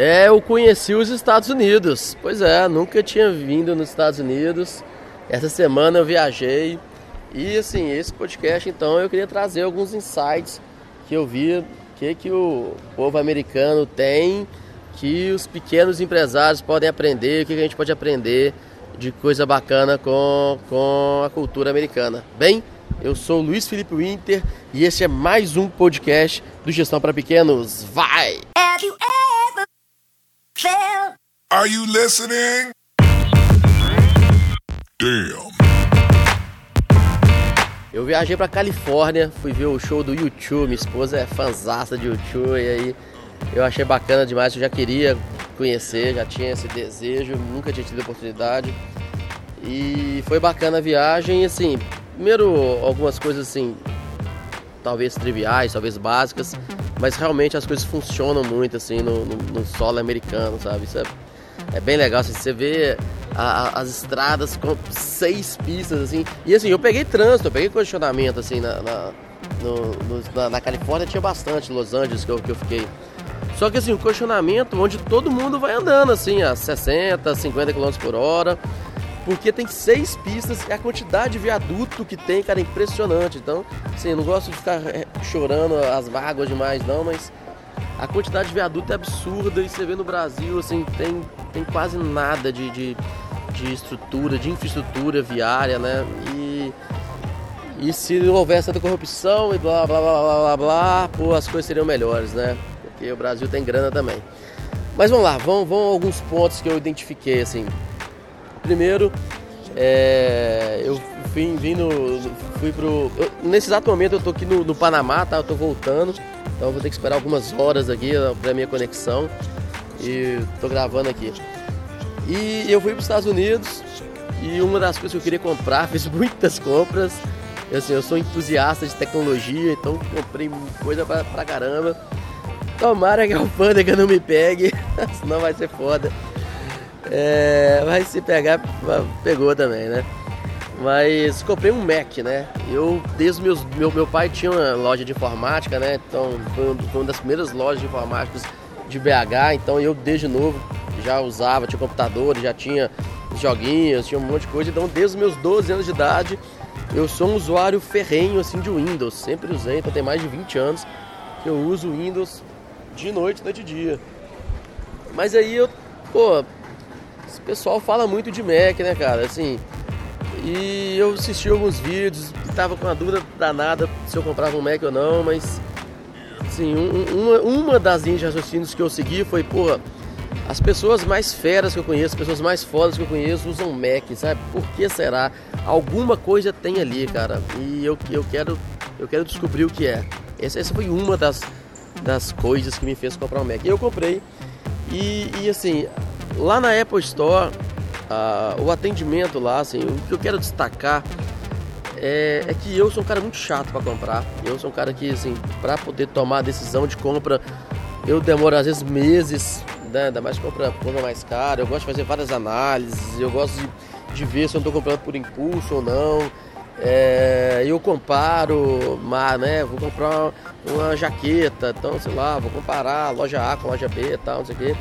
É, eu conheci os Estados Unidos. Pois é, nunca tinha vindo nos Estados Unidos. Essa semana eu viajei. E assim, esse podcast então eu queria trazer alguns insights que eu vi, que que o povo americano tem, que os pequenos empresários podem aprender, o que a gente pode aprender de coisa bacana com, com a cultura americana. Bem, eu sou Luiz Felipe Winter e esse é mais um podcast do Gestão para Pequenos. Vai! Have you Phil. Are you listening? Damn. Eu viajei pra Califórnia, fui ver o show do YouTube, minha esposa é fanzaça de YouTube e aí eu achei bacana demais, eu já queria conhecer, já tinha esse desejo, nunca tinha tido oportunidade. E foi bacana a viagem, assim, primeiro algumas coisas assim, talvez triviais, talvez básicas, mas realmente as coisas funcionam muito assim no, no, no solo americano, sabe? Isso é, é bem legal. Assim, você vê a, a, as estradas com seis pistas, assim. E assim, eu peguei trânsito, eu peguei condicionamento assim na, na, no, na, na Califórnia tinha bastante, Los Angeles que eu, que eu fiquei. Só que assim, o condicionamento onde todo mundo vai andando assim, a 60, 50 km por hora porque tem seis pistas e a quantidade de viaduto que tem, cara, é impressionante. Então, assim, não gosto de ficar eh, chorando as vagas demais, não, mas a quantidade de viaduto é absurda e você vê no Brasil, assim, tem, tem quase nada de, de, de estrutura, de infraestrutura viária, né? E, e se não houvesse tanta corrupção e blá blá blá blá blá blá, pô, as coisas seriam melhores, né? Porque o Brasil tem grana também. Mas vamos lá, vamos, vamos alguns pontos que eu identifiquei, assim. Primeiro, é, eu fui, vim no, fui pro. Eu, nesse exato momento eu tô aqui no, no, Panamá, tá? Eu tô voltando, então vou ter que esperar algumas horas aqui pra minha conexão e tô gravando aqui. E eu fui para os Estados Unidos e uma das coisas que eu queria comprar, fiz muitas compras. Eu, assim, eu sou entusiasta de tecnologia, então comprei coisa pra, pra caramba. Tomara que a alfândega não me pegue, senão vai ser foda. É, mas se pegar, pegou também, né? Mas comprei um Mac, né? Eu, desde meus, meu, meu pai tinha uma loja de informática, né? Então foi, uma das primeiras lojas de informática de BH. Então eu, desde novo, já usava, tinha computador, já tinha joguinhos, tinha um monte de coisa. Então, desde os meus 12 anos de idade, eu sou um usuário ferrenho assim de Windows. Sempre usei, então tem mais de 20 anos que eu uso Windows de noite, noite e dia. Mas aí eu, pô, o pessoal fala muito de Mac, né, cara? Assim, e eu assisti alguns vídeos tava com a dúvida danada se eu comprava um Mac ou não, mas assim, um, uma, uma das linhas de raciocínios que eu segui foi, porra, as pessoas mais feras que eu conheço, as pessoas mais fodas que eu conheço usam Mac, sabe? Por que será? Alguma coisa tem ali, cara. E eu, eu quero eu quero descobrir o que é. Essa, essa foi uma das, das coisas que me fez comprar um Mac. E eu comprei. E, e assim, Lá na Apple Store, o atendimento lá, assim, o que eu quero destacar é, é, que eu sou um cara muito chato para comprar. Eu sou um cara que, assim, para poder tomar a decisão de compra, eu demoro às vezes meses, né? ainda mais compra, compra mais cara. Eu gosto de fazer várias análises, eu gosto de, de ver se eu estou comprando por impulso ou não. É, eu comparo, mas, né, vou comprar uma jaqueta, então sei lá, vou comparar loja A com loja B e tal, não sei o quê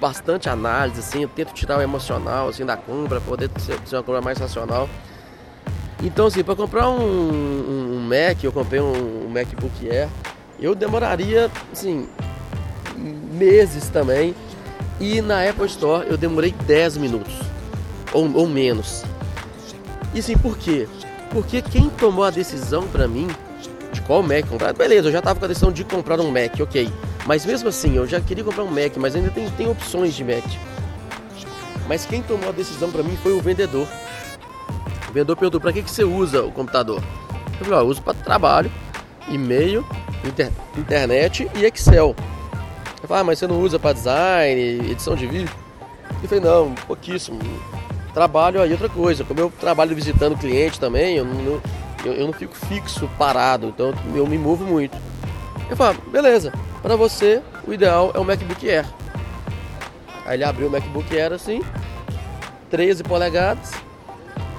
bastante análise, assim, eu tento tirar o emocional assim, da compra, poder ser, ser, uma compra mais racional. Então, assim, para comprar um, um, um, Mac, eu comprei um, um MacBook Air, eu demoraria, assim, meses também. E na Apple Store eu demorei 10 minutos, ou, ou menos. E assim, por quê? Porque quem tomou a decisão para mim de qual Mac comprar, beleza, eu já tava com a decisão de comprar um Mac, ok. Mas mesmo assim, eu já queria comprar um Mac, mas ainda tem, tem opções de Mac. Mas quem tomou a decisão para mim foi o vendedor. O vendedor perguntou: para que, que você usa o computador? Eu falei: eu uso para trabalho, e-mail, inter, internet e Excel. Eu falei: ah, mas você não usa para design, edição de vídeo? Eu falei: não, pouquíssimo. Trabalho aí outra coisa. Como eu trabalho visitando cliente também, eu não, eu, eu não fico fixo, parado. Então eu me movo muito. Eu ah, beleza. Para você, o ideal é o MacBook Air. Aí ele abriu o MacBook Air assim, 13 polegadas,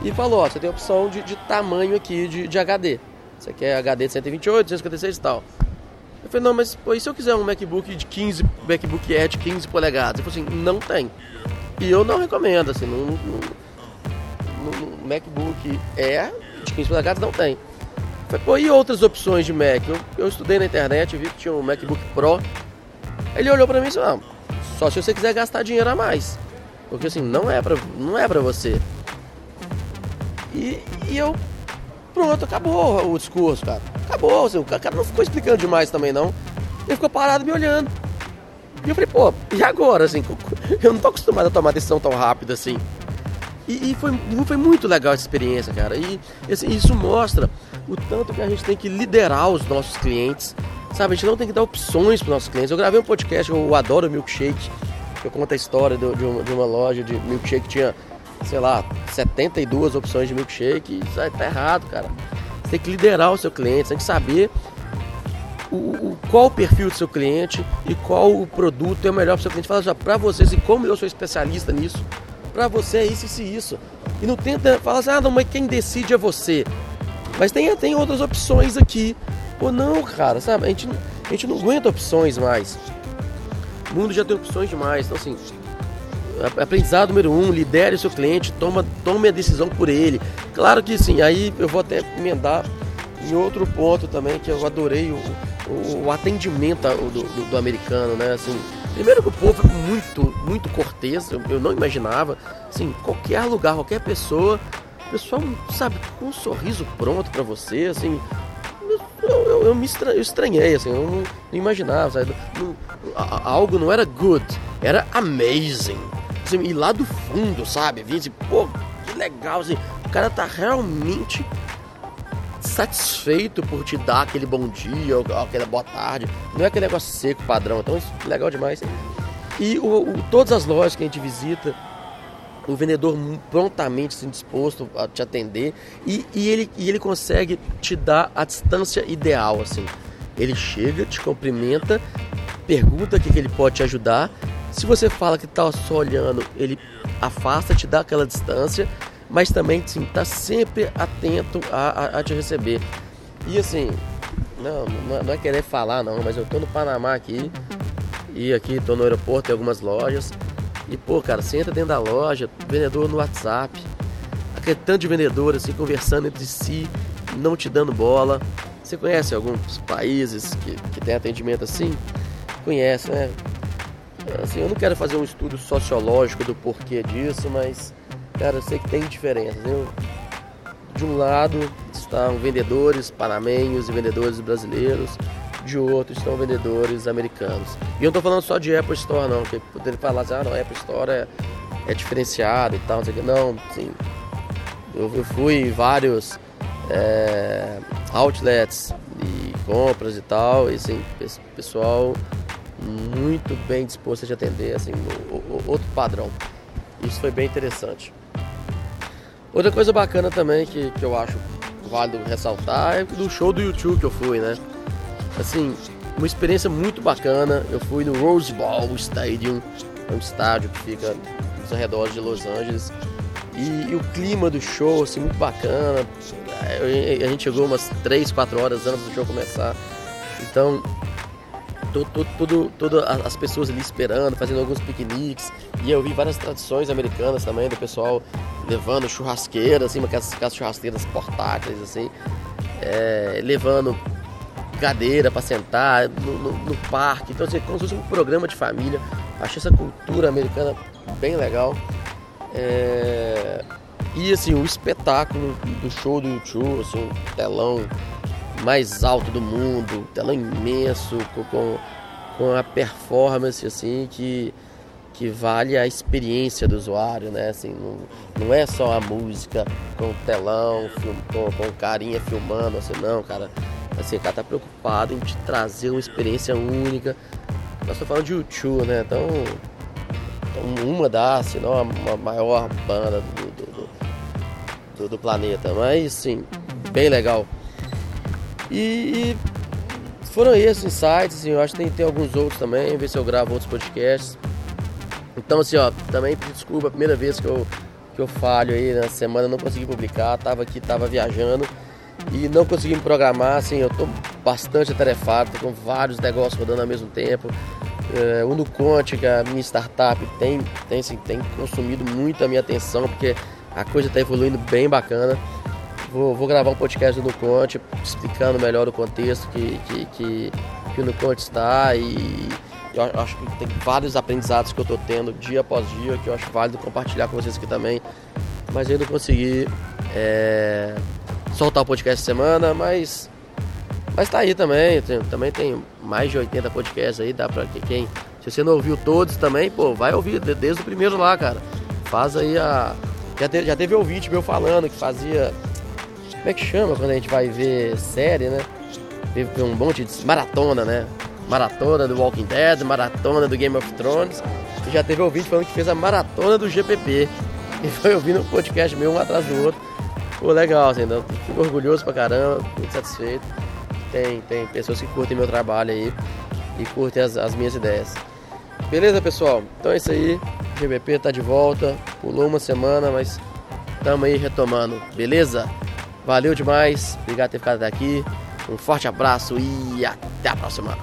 e falou: ó, você tem a opção de, de tamanho aqui de, de HD. Você quer HD de 128, 256 e tal. Eu falei, não, mas pô, e se eu quiser um MacBook de 15, MacBook Air de 15 polegadas? Ele falou assim, não tem. E eu não recomendo, assim, no MacBook Air de 15 polegadas não tem. E outras opções de Mac? Eu, eu estudei na internet, vi que tinha um MacBook Pro. Ele olhou pra mim e disse, não, só se você quiser gastar dinheiro a mais. Porque assim, não é pra, não é pra você. E, e eu, pronto, acabou o discurso, cara. Acabou, assim, o cara não ficou explicando demais também, não. Ele ficou parado me olhando. E eu falei, pô, e agora, assim? Eu não tô acostumado a tomar decisão tão rápida assim. E, e foi, foi muito legal essa experiência, cara. E assim, isso mostra o tanto que a gente tem que liderar os nossos clientes. Sabe, a gente não tem que dar opções para os nossos clientes. Eu gravei um podcast, eu adoro milkshake. Eu conto a história de, uma, de uma loja de milkshake que tinha, sei lá, 72 opções de milkshake. Isso aí tá errado, cara. Você tem que liderar o seu cliente, você tem que saber o, o, qual o perfil do seu cliente e qual o produto é o melhor para o seu cliente. Fala já para vocês, e como eu sou especialista nisso, para você é isso, isso e isso. E não tenta falar assim, ah, não, mas quem decide é você. Mas tem, tem outras opções aqui. Ou não, cara, sabe? A gente, a gente não aguenta opções mais. O mundo já tem opções demais. Então, assim, aprendizado número um, lidere o seu cliente, toma, tome a decisão por ele. Claro que sim, aí eu vou até emendar em outro ponto também, que eu adorei o, o, o atendimento do, do, do, americano, né? Assim, primeiro que o povo é muito, muito cortês, eu, eu não imaginava, assim, qualquer lugar, qualquer pessoa, o pessoal, sabe, com um sorriso pronto para você, assim, eu, eu, eu me estra, eu estranhei, assim, eu não, não imaginava, sabe? Não, algo não era good, era amazing. Assim, e lá do fundo, sabe? Vinha assim, pô, que legal, assim, o cara tá realmente satisfeito por te dar aquele bom dia ou aquela boa tarde. Não é aquele negócio seco padrão. Então isso é legal demais. E o, o, todas as lojas que a gente visita, o vendedor prontamente assim, disposto a te atender e, e, ele, e ele consegue te dar a distância ideal. assim. Ele chega, te cumprimenta, pergunta o que, que ele pode te ajudar. Se você fala que está só olhando, ele afasta, te dá aquela distância mas também sim, tá sempre atento a, a, a te receber. E assim, não, não é querer falar não, mas eu tô no Panamá aqui e aqui tô no aeroporto, tem algumas lojas. E pô, cara, você entra dentro da loja, vendedor no WhatsApp, aquele tanto de vendedor assim conversando entre si, não te dando bola. Você conhece alguns países que, que tem atendimento assim? Conhece, né? Assim, eu não quero fazer um estudo sociológico do porquê disso, mas Cara, eu sei que tem diferenças. Eu, de um lado estão vendedores panamenhos e vendedores brasileiros, de outro estão vendedores americanos. E eu não estou falando só de Apple Store, não, porque poderia falar assim, ah, não, Apple Store é, é diferenciado e tal, não sei o que. Não. Eu, eu fui em vários é, outlets e compras e tal, e assim, pessoal muito bem disposto a te atender, assim, o, o, outro padrão. Isso foi bem interessante. Outra coisa bacana também que, que eu acho válido ressaltar é do show do YouTube que eu fui, né? Assim, uma experiência muito bacana. Eu fui no Rose Bowl Stadium, é um estádio que fica nos arredores de Los Angeles. E, e o clima do show, assim, muito bacana. A gente chegou umas 3, 4 horas antes do show começar. Então, tudo, as pessoas ali esperando, fazendo alguns piqueniques. E eu vi várias tradições americanas também, do pessoal levando churrasqueiras, assim, aquelas, aquelas churrasqueiras portáteis, assim, é, levando cadeira para sentar no, no, no, parque. Então, assim, como se fosse um programa de família. Achei essa cultura americana bem legal. É... E assim, o espetáculo do show do YouTube, assim, telão mais alto do mundo, telão imenso, com, com a performance assim que, que vale a experiência do usuário, né? Assim, não, não é só a música com telão, com, com carinha filmando, assim, não, cara. Assim, o cara tá preocupado em te trazer uma experiência única. Nós estamos falando de YouTube, né? Então, então uma das, se não a, a maior banda do, do, do, do planeta. Mas, sim, bem legal. E, e foram esses insights, assim, eu acho que tem, tem alguns outros também, ver se eu gravo outros podcasts. Então assim, ó, também desculpa, a primeira vez que eu, que eu falho aí na semana, não consegui publicar, tava aqui, tava viajando. E não consegui me programar, assim, eu tô bastante atarefado, com vários negócios rodando ao mesmo tempo. É, o Nuconte, que é a minha startup, tem, tem, assim, tem consumido muito a minha atenção, porque a coisa está evoluindo bem bacana. Vou, vou, gravar um podcast do Nuconte, explicando melhor o contexto que, que, que, que o Nuconte está e eu acho que tem vários aprendizados que eu estou tendo dia após dia que eu acho válido compartilhar com vocês aqui também. Mas não consegui é, soltar o podcast semana, mas mas tá aí também, também tem mais de 80 podcasts aí, dá pra quem. Se você não ouviu todos também, pô, vai ouvir desde o primeiro lá, cara. Faz aí a. Já teve, já teve ouvinte meu falando que fazia. Como é que chama quando a gente vai ver série, né? Teve um monte de maratona, né? Maratona do Walking Dead, maratona do Game of Thrones. E já teve ouvinte falando que fez a maratona do GPP. E foi ouvindo um podcast meu um atrás do outro. Pô, legal, assim, então, fico orgulhoso pra caramba, muito satisfeito. Tem, tem pessoas que curtem meu trabalho aí e curtem as, as minhas ideias. Beleza, pessoal? Então é isso aí. GBP tá de volta. Pulou uma semana, mas estamos aí retomando. Beleza? Valeu demais. Obrigado por ter ficado até aqui. Um forte abraço e até a próxima.